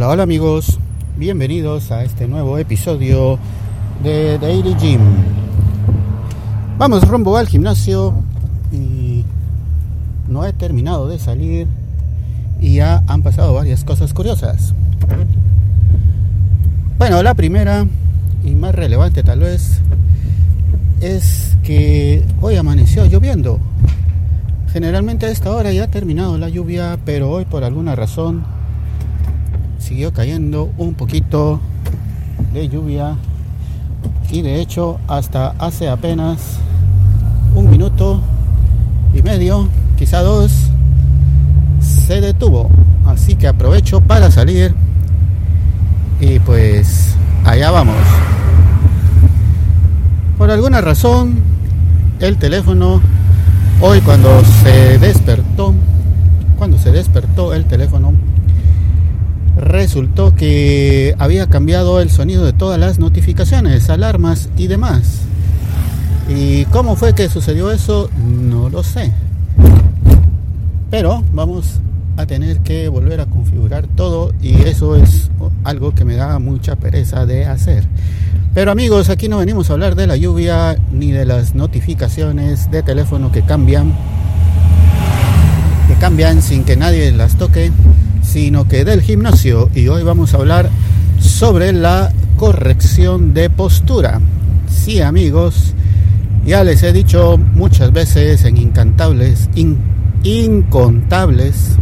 Hola, hola amigos, bienvenidos a este nuevo episodio de Daily Gym. Vamos rumbo al gimnasio y no he terminado de salir y ya han pasado varias cosas curiosas. Bueno, la primera y más relevante tal vez es que hoy amaneció lloviendo. Generalmente a esta hora ya ha terminado la lluvia, pero hoy por alguna razón siguió cayendo un poquito de lluvia y de hecho hasta hace apenas un minuto y medio, quizá dos, se detuvo. Así que aprovecho para salir y pues allá vamos. Por alguna razón, el teléfono, hoy cuando se despertó, cuando se despertó el teléfono, resultó que había cambiado el sonido de todas las notificaciones, alarmas y demás. ¿Y cómo fue que sucedió eso? No lo sé. Pero vamos a tener que volver a configurar todo y eso es algo que me da mucha pereza de hacer. Pero amigos, aquí no venimos a hablar de la lluvia ni de las notificaciones de teléfono que cambian, que cambian sin que nadie las toque sino que del gimnasio y hoy vamos a hablar sobre la corrección de postura. Sí amigos, ya les he dicho muchas veces en incantables, incontables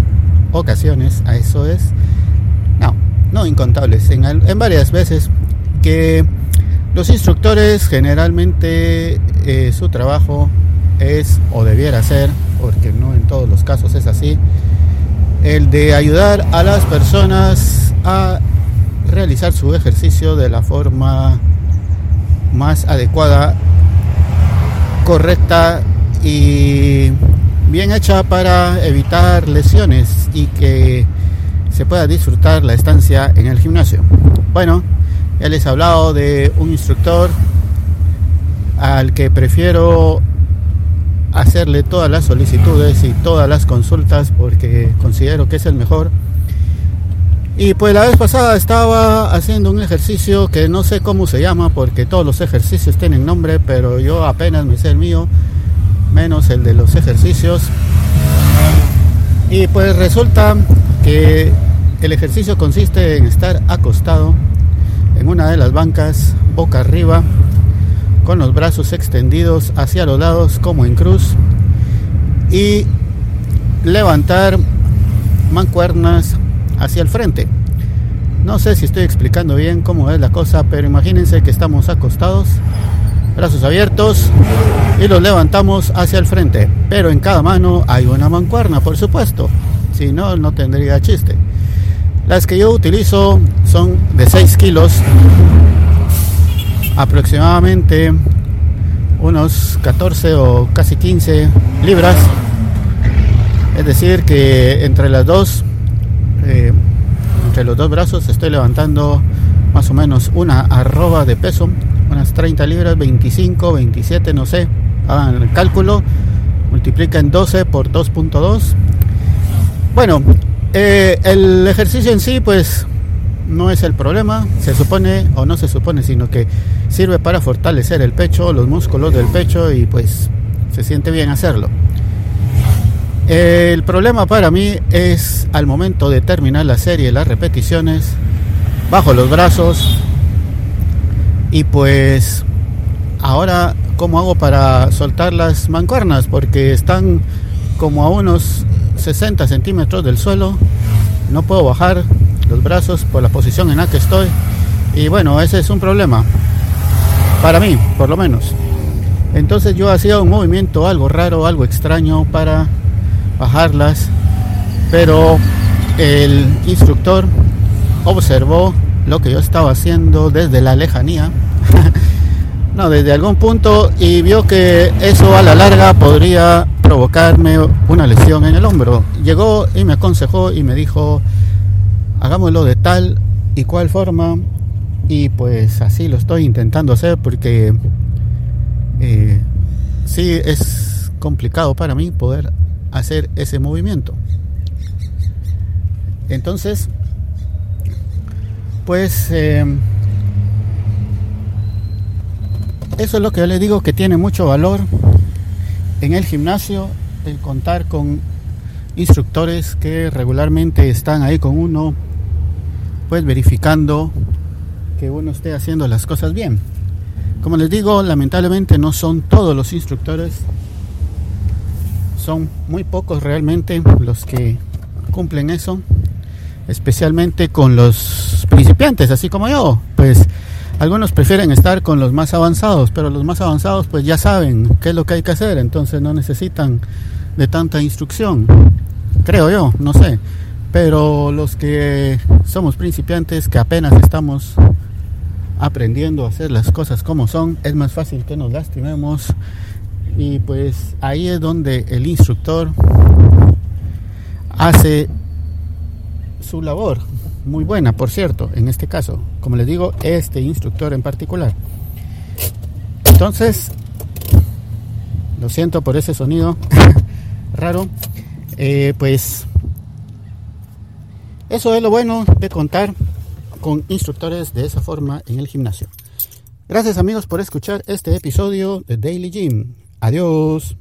ocasiones, a eso es, no, no incontables, en, en varias veces que los instructores generalmente eh, su trabajo es o debiera ser, porque no en todos los casos es así, el de ayudar a las personas a realizar su ejercicio de la forma más adecuada, correcta y bien hecha para evitar lesiones y que se pueda disfrutar la estancia en el gimnasio. Bueno, ya les he hablado de un instructor al que prefiero hacerle todas las solicitudes y todas las consultas porque considero que es el mejor. Y pues la vez pasada estaba haciendo un ejercicio que no sé cómo se llama porque todos los ejercicios tienen nombre, pero yo apenas me sé el mío, menos el de los ejercicios. Y pues resulta que el ejercicio consiste en estar acostado en una de las bancas, boca arriba, con los brazos extendidos hacia los lados como en cruz y levantar mancuernas hacia el frente. No sé si estoy explicando bien cómo es la cosa, pero imagínense que estamos acostados, brazos abiertos y los levantamos hacia el frente. Pero en cada mano hay una mancuerna, por supuesto. Si no, no tendría chiste. Las que yo utilizo son de 6 kilos aproximadamente unos 14 o casi 15 libras. Es decir, que entre las dos, eh, entre los dos brazos estoy levantando más o menos una arroba de peso, unas 30 libras, 25, 27, no sé. Hagan el cálculo, multipliquen 12 por 2.2. Bueno, eh, el ejercicio en sí, pues no es el problema, se supone o no se supone, sino que sirve para fortalecer el pecho, los músculos del pecho y pues se siente bien hacerlo. El problema para mí es al momento de terminar la serie, las repeticiones, bajo los brazos y pues ahora cómo hago para soltar las mancuernas porque están como a unos 60 centímetros del suelo, no puedo bajar los brazos por la posición en la que estoy. Y bueno, ese es un problema. Para mí, por lo menos. Entonces yo hacía un movimiento algo raro, algo extraño para bajarlas. Pero el instructor observó lo que yo estaba haciendo desde la lejanía. no, desde algún punto y vio que eso a la larga podría provocarme una lesión en el hombro. Llegó y me aconsejó y me dijo, hagámoslo de tal y cual forma. Y pues así lo estoy intentando hacer porque eh, sí es complicado para mí poder hacer ese movimiento. Entonces pues eh, eso es lo que yo le digo que tiene mucho valor en el gimnasio, el contar con instructores que regularmente están ahí con uno, pues verificando que uno esté haciendo las cosas bien. Como les digo, lamentablemente no son todos los instructores, son muy pocos realmente los que cumplen eso, especialmente con los principiantes, así como yo. Pues algunos prefieren estar con los más avanzados, pero los más avanzados pues ya saben qué es lo que hay que hacer, entonces no necesitan de tanta instrucción, creo yo, no sé. Pero los que somos principiantes, que apenas estamos aprendiendo a hacer las cosas como son, es más fácil que nos lastimemos. Y pues ahí es donde el instructor hace su labor, muy buena, por cierto, en este caso, como les digo, este instructor en particular. Entonces, lo siento por ese sonido raro, eh, pues eso es lo bueno de contar con instructores de esa forma en el gimnasio. Gracias amigos por escuchar este episodio de Daily Gym. Adiós.